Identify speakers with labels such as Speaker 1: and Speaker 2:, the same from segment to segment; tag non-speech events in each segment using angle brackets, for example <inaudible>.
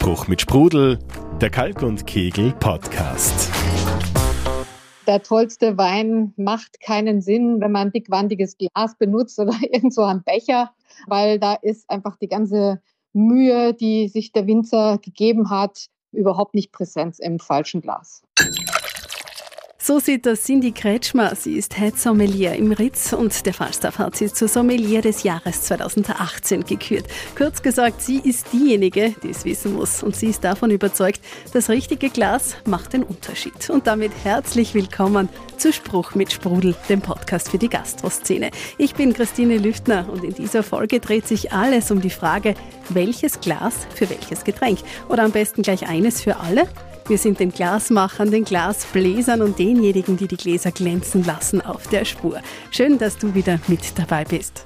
Speaker 1: Spruch mit Sprudel, der Kalk und Kegel Podcast.
Speaker 2: Der tollste Wein macht keinen Sinn, wenn man dickwandiges Glas benutzt oder <laughs> irgend so einen Becher, weil da ist einfach die ganze Mühe, die sich der Winzer gegeben hat, überhaupt nicht präsent im falschen Glas.
Speaker 3: So sieht das Cindy Kretschmer. Sie ist Head Sommelier im Ritz und der Falstaff hat sie zur Sommelier des Jahres 2018 gekürt. Kurz gesagt, sie ist diejenige, die es wissen muss. Und sie ist davon überzeugt, das richtige Glas macht den Unterschied. Und damit herzlich willkommen zu Spruch mit Sprudel, dem Podcast für die Gastroszene. Ich bin Christine Lüftner und in dieser Folge dreht sich alles um die Frage, welches Glas für welches Getränk. Oder am besten gleich eines für alle wir sind den Glasmachern, den Glasbläsern und denjenigen, die die Gläser glänzen lassen, auf der Spur. Schön, dass du wieder mit dabei bist.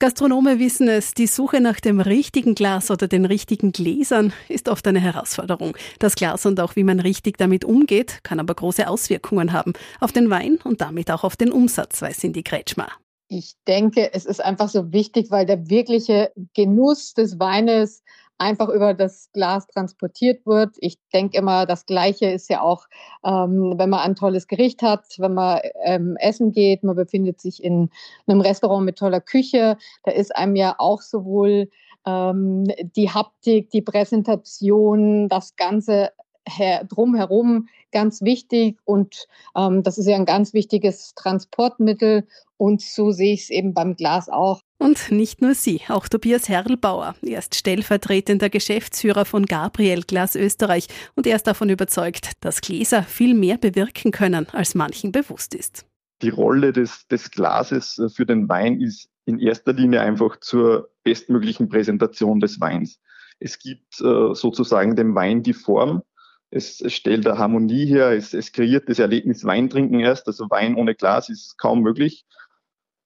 Speaker 3: Gastronome wissen es, die Suche nach dem richtigen Glas oder den richtigen Gläsern ist oft eine Herausforderung. Das Glas und auch wie man richtig damit umgeht, kann aber große Auswirkungen haben auf den Wein und damit auch auf den Umsatz, weiß Cindy Kretschmer.
Speaker 2: Ich denke, es ist einfach so wichtig, weil der wirkliche Genuss des Weines einfach über das Glas transportiert wird. Ich denke immer, das Gleiche ist ja auch, ähm, wenn man ein tolles Gericht hat, wenn man ähm, essen geht, man befindet sich in einem Restaurant mit toller Küche, da ist einem ja auch sowohl ähm, die Haptik, die Präsentation, das Ganze her drumherum ganz wichtig und ähm, das ist ja ein ganz wichtiges Transportmittel und so sehe ich es eben beim Glas auch.
Speaker 3: Und nicht nur sie, auch Tobias Herrlbauer. Er ist stellvertretender Geschäftsführer von Gabriel Glas Österreich und er ist davon überzeugt, dass Gläser viel mehr bewirken können, als manchen bewusst ist.
Speaker 4: Die Rolle des, des Glases für den Wein ist in erster Linie einfach zur bestmöglichen Präsentation des Weins. Es gibt äh, sozusagen dem Wein die Form, es, es stellt eine Harmonie her, es, es kreiert das Erlebnis Weintrinken erst. Also Wein ohne Glas ist kaum möglich.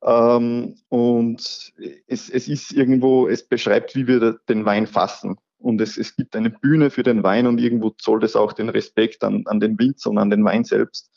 Speaker 4: Ähm, und es, es ist irgendwo, es beschreibt, wie wir den Wein fassen. Und es, es gibt eine Bühne für den Wein und irgendwo zollt es auch den Respekt an, an den Winzer und an den Wein selbst.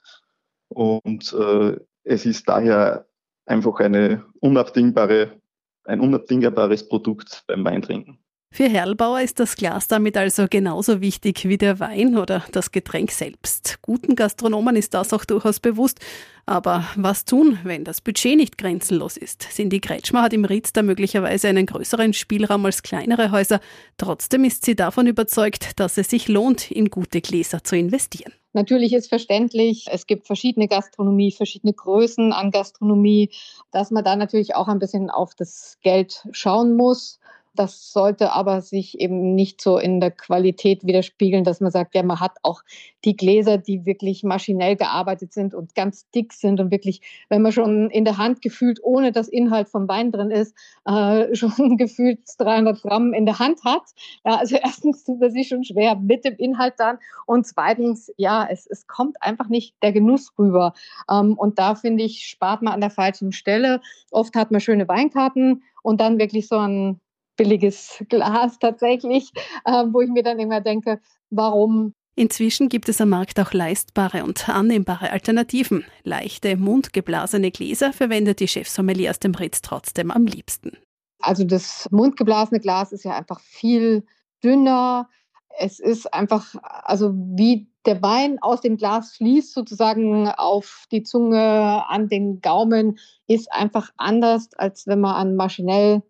Speaker 4: Und äh, es ist daher einfach eine unabdingbare, ein unabdingbares Produkt beim Weintrinken.
Speaker 3: Für Herlbauer ist das Glas damit also genauso wichtig wie der Wein oder das Getränk selbst. Guten Gastronomen ist das auch durchaus bewusst. Aber was tun, wenn das Budget nicht grenzenlos ist? Cindy Kretschmer hat im Ritz da möglicherweise einen größeren Spielraum als kleinere Häuser. Trotzdem ist sie davon überzeugt, dass es sich lohnt, in gute Gläser zu investieren.
Speaker 2: Natürlich ist verständlich, es gibt verschiedene Gastronomie, verschiedene Größen an Gastronomie, dass man da natürlich auch ein bisschen auf das Geld schauen muss. Das sollte aber sich eben nicht so in der Qualität widerspiegeln, dass man sagt, ja, man hat auch die Gläser, die wirklich maschinell gearbeitet sind und ganz dick sind und wirklich, wenn man schon in der Hand gefühlt, ohne dass Inhalt vom Wein drin ist, äh, <laughs> schon gefühlt 300 Gramm in der Hand hat. Ja, also erstens tut es sich schon schwer mit dem Inhalt dann und zweitens, ja, es, es kommt einfach nicht der Genuss rüber. Ähm, und da finde ich, spart man an der falschen Stelle. Oft hat man schöne Weinkarten und dann wirklich so ein billiges Glas tatsächlich, äh, wo ich mir dann immer denke, warum
Speaker 3: Inzwischen gibt es am Markt auch leistbare und annehmbare Alternativen. Leichte, mundgeblasene Gläser verwendet die Chefsommelier aus dem Ritz trotzdem am liebsten.
Speaker 2: Also das mundgeblasene Glas ist ja einfach viel dünner. Es ist einfach, also wie der Wein aus dem Glas fließt sozusagen auf die Zunge, an den Gaumen, ist einfach anders, als wenn man an maschinell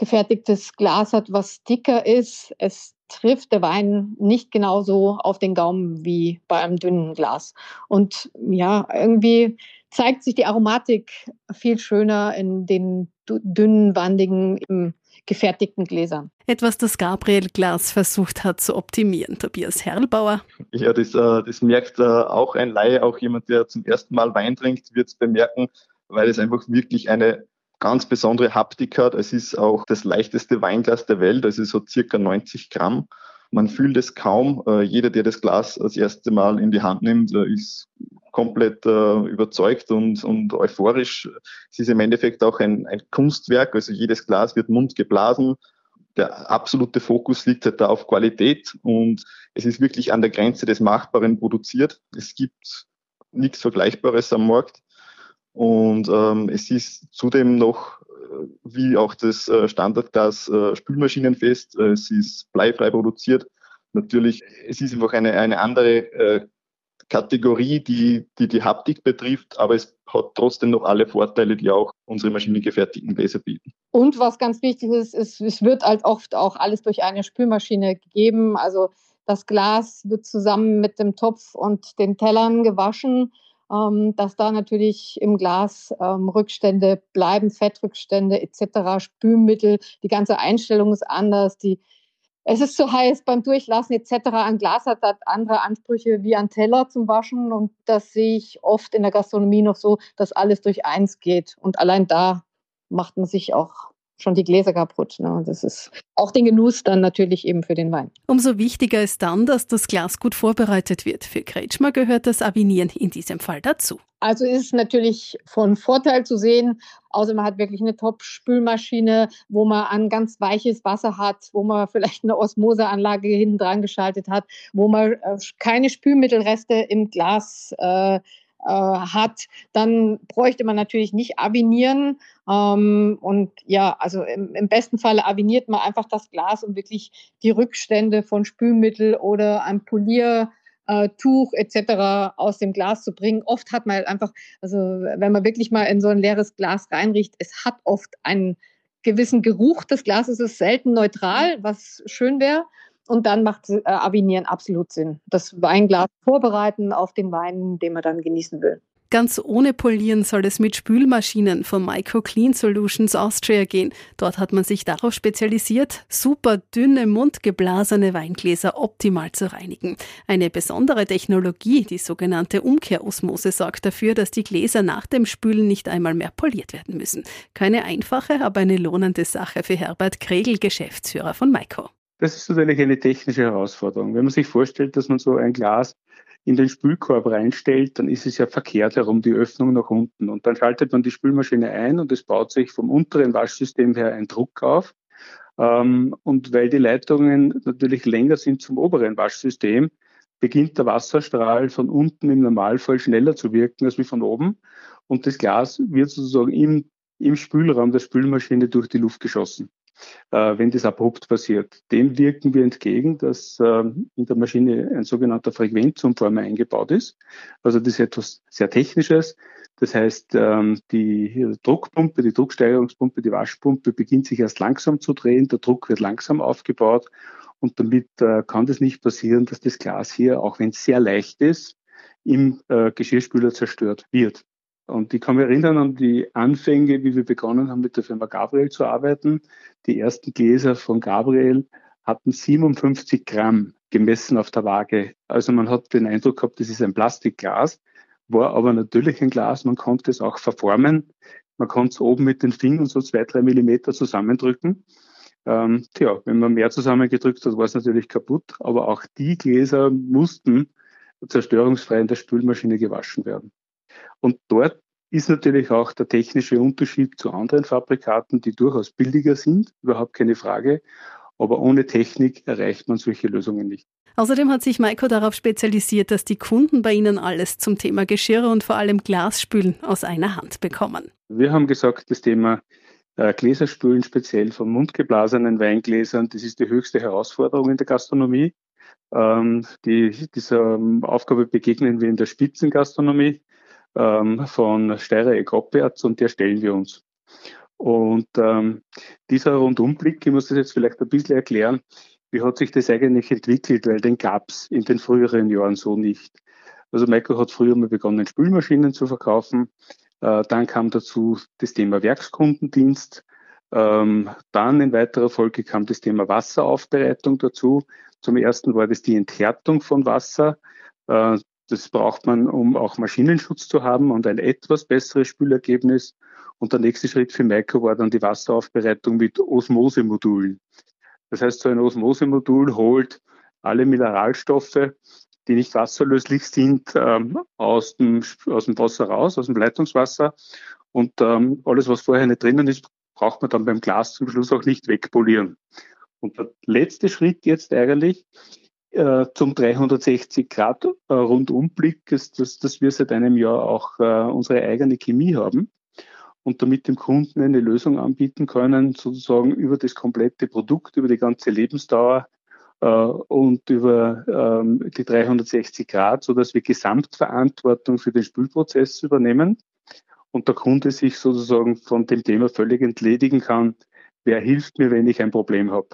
Speaker 2: gefertigtes Glas hat, was dicker ist. Es trifft der Wein nicht genauso auf den Gaumen wie bei einem dünnen Glas. Und ja, irgendwie zeigt sich die Aromatik viel schöner in den dünnen, wandigen, gefertigten Gläsern.
Speaker 3: Etwas, das Gabriel Glas versucht hat zu optimieren. Tobias Herlbauer.
Speaker 4: Ja, das, äh, das merkt äh, auch ein Laie, auch jemand, der zum ersten Mal Wein trinkt, wird es bemerken, weil es einfach wirklich eine ganz besondere Haptik hat. Es ist auch das leichteste Weinglas der Welt, also so circa 90 Gramm. Man fühlt es kaum. Äh, jeder, der das Glas das erste Mal in die Hand nimmt, äh, ist komplett äh, überzeugt und, und euphorisch. Es ist im Endeffekt auch ein, ein Kunstwerk. Also jedes Glas wird mundgeblasen. Der absolute Fokus liegt halt da auf Qualität und es ist wirklich an der Grenze des Machbaren produziert. Es gibt nichts Vergleichbares am Markt. Und ähm, es ist zudem noch wie auch das äh, Standardglas äh, spülmaschinenfest. Äh, es ist bleifrei produziert. Natürlich, es ist einfach eine, eine andere äh, Kategorie, die, die die Haptik betrifft, aber es hat trotzdem noch alle Vorteile, die auch unsere maschinengefertigten Gläser bieten.
Speaker 2: Und was ganz wichtig ist, ist, es wird halt oft auch alles durch eine Spülmaschine gegeben. Also das Glas wird zusammen mit dem Topf und den Tellern gewaschen, dass da natürlich im Glas ähm, Rückstände bleiben, Fettrückstände etc., Spülmittel, die ganze Einstellung ist anders, die es ist zu heiß beim Durchlassen etc. Ein Glas hat andere Ansprüche wie ein Teller zum Waschen und das sehe ich oft in der Gastronomie noch so, dass alles durch eins geht und allein da macht man sich auch schon die Gläser kaputt. Ne? Das ist auch den Genuss dann natürlich eben für den Wein.
Speaker 3: Umso wichtiger ist dann, dass das Glas gut vorbereitet wird. Für Kretschmer gehört das Avinieren in diesem Fall dazu.
Speaker 2: Also ist es natürlich von Vorteil zu sehen, außer man hat wirklich eine Top-Spülmaschine, wo man ein ganz weiches Wasser hat, wo man <laughs> vielleicht eine Osmoseanlage hinten dran geschaltet hat, wo man äh, keine Spülmittelreste im Glas äh, äh, hat, dann bräuchte man natürlich nicht avinieren. Ähm, und ja, also im, im, besten Fall aviniert man einfach das Glas, um wirklich die Rückstände von Spülmittel oder ein Polier äh, etc. aus dem Glas zu bringen. Oft hat man halt einfach, also wenn man wirklich mal in so ein leeres Glas reinriecht, es hat oft einen gewissen Geruch. Das Glas ist selten neutral, was schön wäre. Und dann macht äh, Avinieren absolut Sinn. Das Weinglas vorbereiten auf den Wein, den man dann genießen will.
Speaker 3: Ganz ohne Polieren soll es mit Spülmaschinen von Micro Clean Solutions Austria gehen. Dort hat man sich darauf spezialisiert, super dünne, mundgeblasene Weingläser optimal zu reinigen. Eine besondere Technologie, die sogenannte Umkehrosmose, sorgt dafür, dass die Gläser nach dem Spülen nicht einmal mehr poliert werden müssen. Keine einfache, aber eine lohnende Sache für Herbert Kregel, Geschäftsführer von Micro.
Speaker 5: Das ist natürlich eine technische Herausforderung. Wenn man sich vorstellt, dass man so ein Glas in den Spülkorb reinstellt, dann ist es ja verkehrt herum, die Öffnung nach unten. Und dann schaltet man die Spülmaschine ein und es baut sich vom unteren Waschsystem her ein Druck auf. Ähm, und weil die Leitungen natürlich länger sind zum oberen Waschsystem, beginnt der Wasserstrahl von unten im Normalfall schneller zu wirken als wie von oben. Und das Glas wird sozusagen im, im Spülraum der Spülmaschine durch die Luft geschossen äh, wenn das abrupt passiert. Dem wirken wir entgegen, dass äh, in der Maschine ein sogenannter Frequenzumformer eingebaut ist. Also das ist etwas sehr Technisches. Das heißt, ähm, die Druckpumpe, die Drucksteigerungspumpe, die Waschpumpe beginnt sich erst langsam zu drehen. Der Druck wird langsam aufgebaut. Und damit äh, kann das nicht passieren, dass das Glas hier, auch wenn es sehr leicht ist, im äh, Geschirrspüler zerstört wird. Und ich kann mich erinnern an die Anfänge, wie wir begonnen haben, mit der Firma Gabriel zu arbeiten. Die ersten Gläser von Gabriel hatten 57 Gramm gemessen auf der Waage. Also man hat den Eindruck gehabt, das ist ein Plastikglas, war aber natürlich ein Glas. Man konnte es auch verformen. Man konnte es oben mit den Fingern so zwei, drei Millimeter zusammendrücken. Ähm, tja, wenn man mehr zusammengedrückt hat, war es natürlich kaputt. Aber auch die Gläser mussten zerstörungsfrei in der Spülmaschine gewaschen werden. Und dort ist natürlich auch der technische Unterschied zu anderen Fabrikaten, die durchaus billiger sind, überhaupt keine Frage. Aber ohne Technik erreicht man solche Lösungen nicht.
Speaker 3: Außerdem hat sich Maiko darauf spezialisiert, dass die Kunden bei Ihnen alles zum Thema Geschirr und vor allem Glasspülen aus einer Hand bekommen.
Speaker 5: Wir haben gesagt, das Thema äh, Gläserspülen, speziell von mundgeblasenen Weingläsern, das ist die höchste Herausforderung in der Gastronomie. Ähm, die, dieser Aufgabe begegnen wir in der Spitzengastronomie ähm, von Steirer Eckopperts und der stellen wir uns. Und ähm, dieser Rundumblick, ich muss das jetzt vielleicht ein bisschen erklären, wie hat sich das eigentlich entwickelt, weil den gab es in den früheren Jahren so nicht. Also Michael hat früher mal begonnen, Spülmaschinen zu verkaufen. Äh, dann kam dazu das Thema Werkskundendienst. Ähm, dann in weiterer Folge kam das Thema Wasseraufbereitung dazu. Zum ersten war das die Enthärtung von Wasser. Äh, das braucht man, um auch Maschinenschutz zu haben und ein etwas besseres Spülergebnis. Und der nächste Schritt für Maiko war dann die Wasseraufbereitung mit Osmosemodulen. Das heißt, so ein Osmosemodul holt alle Mineralstoffe, die nicht wasserlöslich sind, ähm, aus, dem, aus dem Wasser raus, aus dem Leitungswasser. Und ähm, alles, was vorher nicht drinnen ist, braucht man dann beim Glas zum Schluss auch nicht wegpolieren. Und der letzte Schritt jetzt eigentlich äh, zum 360 Grad äh, Rundumblick ist, dass, dass wir seit einem Jahr auch äh, unsere eigene Chemie haben. und damit dem Kunden eine Lösung anbieten können, sozusagen über das komplette Produkt, über die ganze Lebensdauer und über ähm, die 360 Grad, so dass wir Gesamtverantwortung für den Spülprozess übernehmen und der Kunde sich sozusagen von dem Thema völlig entledigen kann, wer hilft mir, wenn ich ein Problem habe.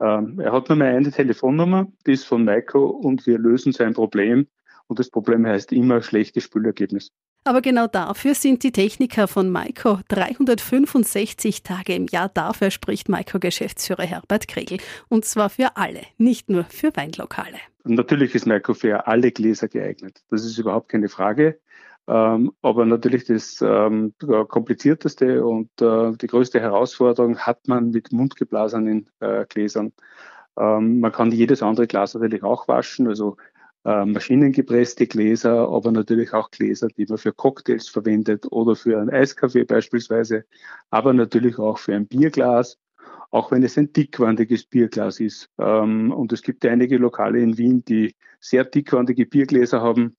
Speaker 5: Ähm, er hat nur mal eine Telefonnummer, die ist von Maiko und wir lösen sein Problem und das Problem heißt immer schlechtes Spülergebnis.
Speaker 3: Aber genau dafür sind die Techniker von Maiko 365 Tage im Jahr. Dafür spricht Maiko-Geschäftsführer Herbert Kregel. Und zwar für alle, nicht nur für Weinlokale.
Speaker 5: natürlich ist Maiko für alle Gläser geeignet. Das ist überhaupt keine Frage. Ähm, aber natürlich das ähm, komplizierteste und äh, die größte Herausforderung hat man mit mundgeblasenen äh, Gläsern. Ähm, man kann jedes andere Glas natürlich auch waschen, also äh, maschinengepresste Gläser, aber natürlich auch Gläser, die man für Cocktails verwendet oder für einen Eiskaffee beispielsweise, aber natürlich auch für ein Bierglas, auch wenn es ein dickwandiges Bierglas ist. Ähm, und es gibt einige Lokale in Wien, die sehr dickwandige Biergläser haben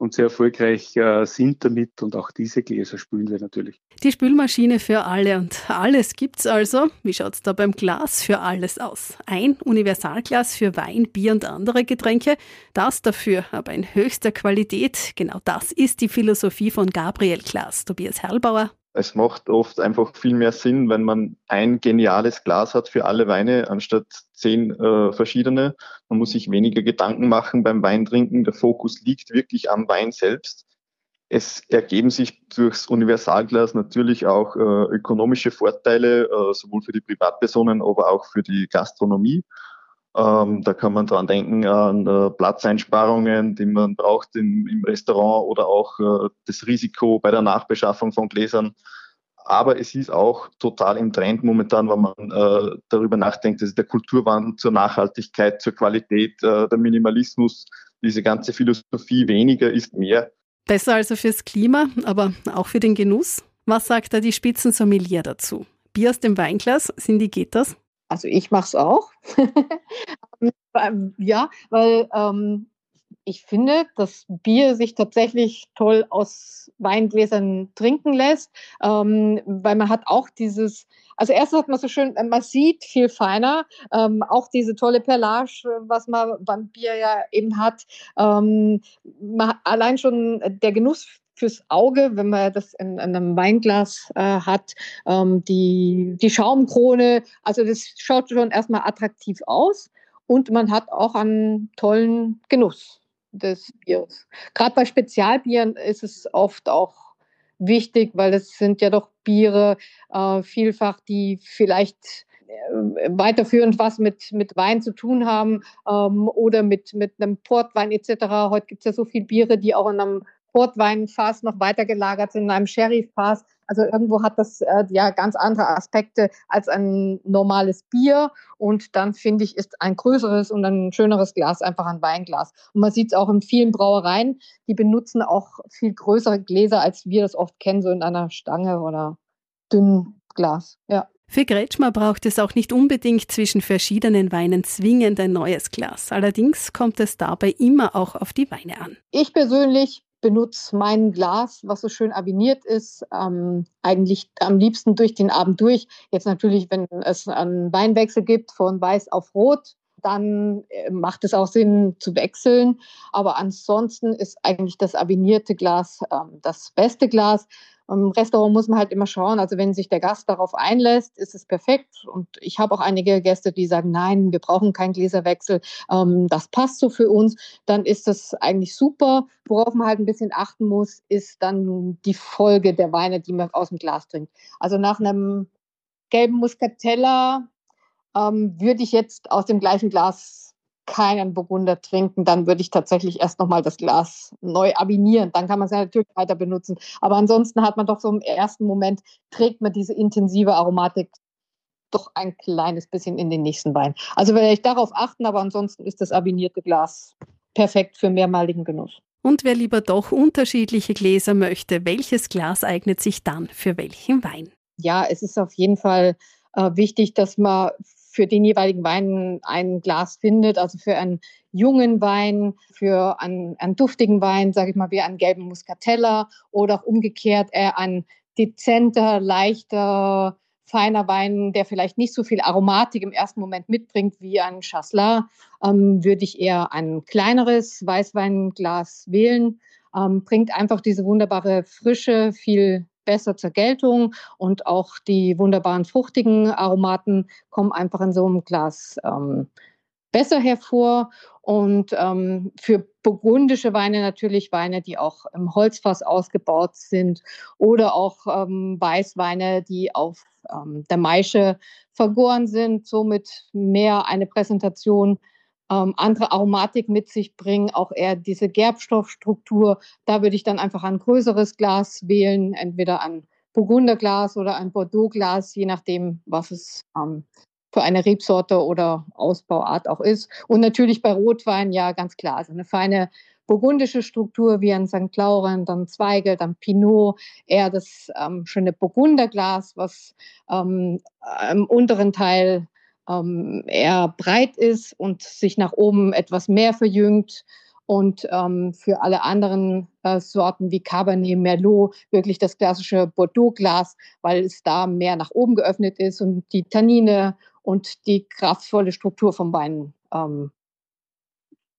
Speaker 5: und sehr erfolgreich äh, sind damit und auch diese Gläser spülen wir natürlich.
Speaker 3: Die Spülmaschine für alle und alles gibt's also. Wie schaut's da beim Glas für alles aus? Ein Universalglas für Wein, Bier und andere Getränke, das dafür aber in höchster Qualität. Genau das ist die Philosophie von Gabriel Glas. Tobias Herlbauer,
Speaker 4: es macht oft einfach viel mehr Sinn, wenn man ein geniales Glas hat für alle Weine, anstatt zehn äh, verschiedene. Man muss sich weniger Gedanken machen beim Weintrinken. Der Fokus liegt wirklich am Wein selbst. Es ergeben sich durchs Universalglas natürlich auch äh, ökonomische Vorteile, äh, sowohl für die Privatpersonen, aber auch für die Gastronomie. Ähm, da kann man dran denken an äh, Platzeinsparungen, die man braucht im, im Restaurant oder auch äh, das Risiko bei der Nachbeschaffung von Gläsern. Aber es ist auch total im Trend momentan, wenn man äh, darüber nachdenkt, dass der Kulturwandel zur Nachhaltigkeit, zur Qualität, äh, der Minimalismus, diese ganze Philosophie weniger ist mehr.
Speaker 3: Besser also fürs Klima, aber auch für den Genuss. Was sagt da die Spitzensommelier dazu? Bier aus dem Weinglas, Cindy, geht das?
Speaker 2: Also ich mache es auch. <laughs> Ähm, ja, weil ähm, ich finde, dass Bier sich tatsächlich toll aus Weingläsern trinken lässt, ähm, weil man hat auch dieses, also erstens hat man so schön, man sieht viel feiner, ähm, auch diese tolle Perlage, was man beim Bier ja eben hat. Ähm, man, allein schon der Genuss fürs Auge, wenn man das in, in einem Weinglas äh, hat. Ähm, die, die Schaumkrone, also das schaut schon erstmal attraktiv aus und man hat auch einen tollen Genuss des Biers. Gerade bei Spezialbieren ist es oft auch wichtig, weil es sind ja doch Biere äh, vielfach, die vielleicht äh, weiterführend was mit, mit Wein zu tun haben ähm, oder mit, mit einem Portwein etc. Heute gibt es ja so viele Biere, die auch in einem Portweinfass noch weiter gelagert sind in einem Sherryfass. Also irgendwo hat das äh, ja ganz andere Aspekte als ein normales Bier. Und dann finde ich, ist ein größeres und ein schöneres Glas einfach ein Weinglas. Und man sieht es auch in vielen Brauereien, die benutzen auch viel größere Gläser, als wir das oft kennen, so in einer Stange oder dünnen Glas. Ja.
Speaker 3: Für Kretschmer braucht es auch nicht unbedingt zwischen verschiedenen Weinen zwingend ein neues Glas. Allerdings kommt es dabei immer auch auf die Weine an.
Speaker 2: Ich persönlich benutze mein Glas, was so schön aviniert ist, ähm, eigentlich am liebsten durch den Abend durch. Jetzt natürlich, wenn es einen Weinwechsel gibt von weiß auf rot, dann äh, macht es auch Sinn zu wechseln. Aber ansonsten ist eigentlich das avinierte Glas ähm, das beste Glas. Im Restaurant muss man halt immer schauen. Also wenn sich der Gast darauf einlässt, ist es perfekt. Und ich habe auch einige Gäste, die sagen, nein, wir brauchen keinen Gläserwechsel. Ähm, das passt so für uns. Dann ist das eigentlich super. Worauf man halt ein bisschen achten muss, ist dann die Folge der Weine, die man aus dem Glas trinkt. Also nach einem gelben Muscatella ähm, würde ich jetzt aus dem gleichen Glas keinen Burgunder trinken, dann würde ich tatsächlich erst nochmal das Glas neu abinieren. Dann kann man es ja natürlich weiter benutzen. Aber ansonsten hat man doch so im ersten Moment, trägt man diese intensive Aromatik doch ein kleines bisschen in den nächsten Wein. Also werde ich darauf achten, aber ansonsten ist das abinierte Glas perfekt für mehrmaligen Genuss.
Speaker 3: Und wer lieber doch unterschiedliche Gläser möchte, welches Glas eignet sich dann für welchen Wein?
Speaker 2: Ja, es ist auf jeden Fall äh, wichtig, dass man für den jeweiligen Wein ein Glas findet. Also für einen jungen Wein, für einen, einen duftigen Wein, sage ich mal, wie einen gelben Muscatella oder auch umgekehrt eher einen dezenter, leichter, feiner Wein, der vielleicht nicht so viel Aromatik im ersten Moment mitbringt wie ein Chasselas, ähm, würde ich eher ein kleineres Weißweinglas wählen. Ähm, bringt einfach diese wunderbare Frische viel besser zur Geltung und auch die wunderbaren fruchtigen Aromaten kommen einfach in so einem Glas ähm, besser hervor. Und ähm, für burgundische Weine natürlich Weine, die auch im Holzfass ausgebaut sind oder auch ähm, Weißweine, die auf ähm, der Maische vergoren sind, somit mehr eine Präsentation ähm, andere Aromatik mit sich bringen, auch eher diese Gerbstoffstruktur. Da würde ich dann einfach ein größeres Glas wählen, entweder ein Burgunderglas oder ein Bordeauxglas, je nachdem, was es ähm, für eine Rebsorte oder Ausbauart auch ist. Und natürlich bei Rotwein, ja, ganz klar, also eine feine burgundische Struktur wie ein St. Laurent, dann Zweige, dann Pinot, eher das ähm, schöne Burgunderglas, was ähm, im unteren Teil ähm, eher breit ist und sich nach oben etwas mehr verjüngt. Und ähm, für alle anderen äh, Sorten wie Cabernet Merlot wirklich das klassische Bordeaux-Glas, weil es da mehr nach oben geöffnet ist und die Tannine und die kraftvolle Struktur vom Wein ähm,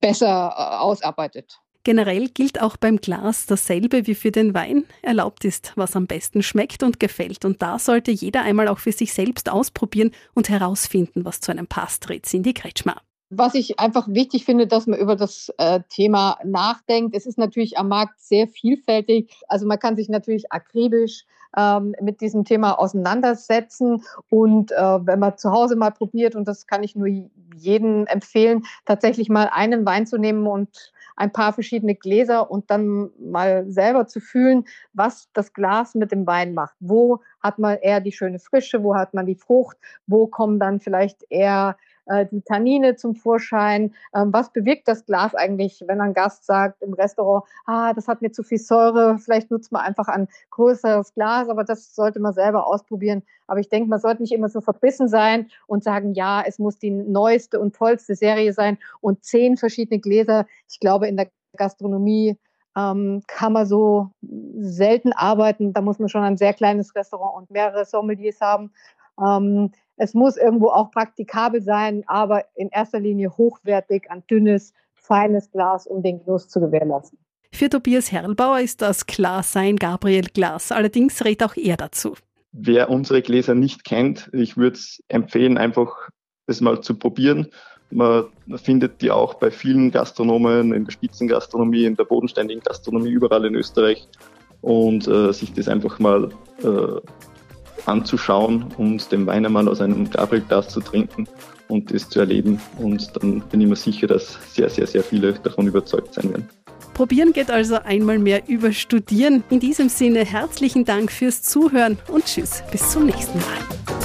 Speaker 2: besser äh, ausarbeitet.
Speaker 3: Generell gilt auch beim Glas dasselbe wie für den Wein. Erlaubt ist, was am besten schmeckt und gefällt. Und da sollte jeder einmal auch für sich selbst ausprobieren und herausfinden, was zu einem passt, rät Cindy Kretschmer.
Speaker 2: Was ich einfach wichtig finde, dass man über das äh, Thema nachdenkt. Es ist natürlich am Markt sehr vielfältig. Also man kann sich natürlich akribisch ähm, mit diesem Thema auseinandersetzen. Und äh, wenn man zu Hause mal probiert, und das kann ich nur jedem empfehlen, tatsächlich mal einen Wein zu nehmen und ein paar verschiedene Gläser und dann mal selber zu fühlen, was das Glas mit dem Wein macht. Wo hat man eher die schöne Frische, wo hat man die Frucht, wo kommen dann vielleicht eher äh, die Tannine zum Vorschein. Ähm, was bewirkt das Glas eigentlich, wenn ein Gast sagt im Restaurant, ah, das hat mir zu viel Säure, vielleicht nutzt man einfach ein größeres Glas, aber das sollte man selber ausprobieren. Aber ich denke, man sollte nicht immer so verbissen sein und sagen, ja, es muss die neueste und tollste Serie sein und zehn verschiedene Gläser. Ich glaube, in der Gastronomie ähm, kann man so selten arbeiten. Da muss man schon ein sehr kleines Restaurant und mehrere Sommeliers haben. Ähm, es muss irgendwo auch praktikabel sein, aber in erster Linie hochwertig, ein dünnes, feines Glas, um den Genuss zu gewährleisten.
Speaker 3: Für Tobias Herrlbauer ist das Glas sein Gabriel Glas. Allerdings rät auch er dazu.
Speaker 4: Wer unsere Gläser nicht kennt, ich würde es empfehlen, einfach das mal zu probieren. Man findet die auch bei vielen Gastronomen, in der Spitzengastronomie, in der bodenständigen Gastronomie, überall in Österreich. Und äh, sich das einfach mal äh, anzuschauen und den Wein einmal aus einem Gabrielglas zu trinken und das zu erleben. Und dann bin ich mir sicher, dass sehr, sehr, sehr viele davon überzeugt sein werden.
Speaker 3: Probieren geht also einmal mehr über Studieren. In diesem Sinne herzlichen Dank fürs Zuhören und Tschüss, bis zum nächsten Mal.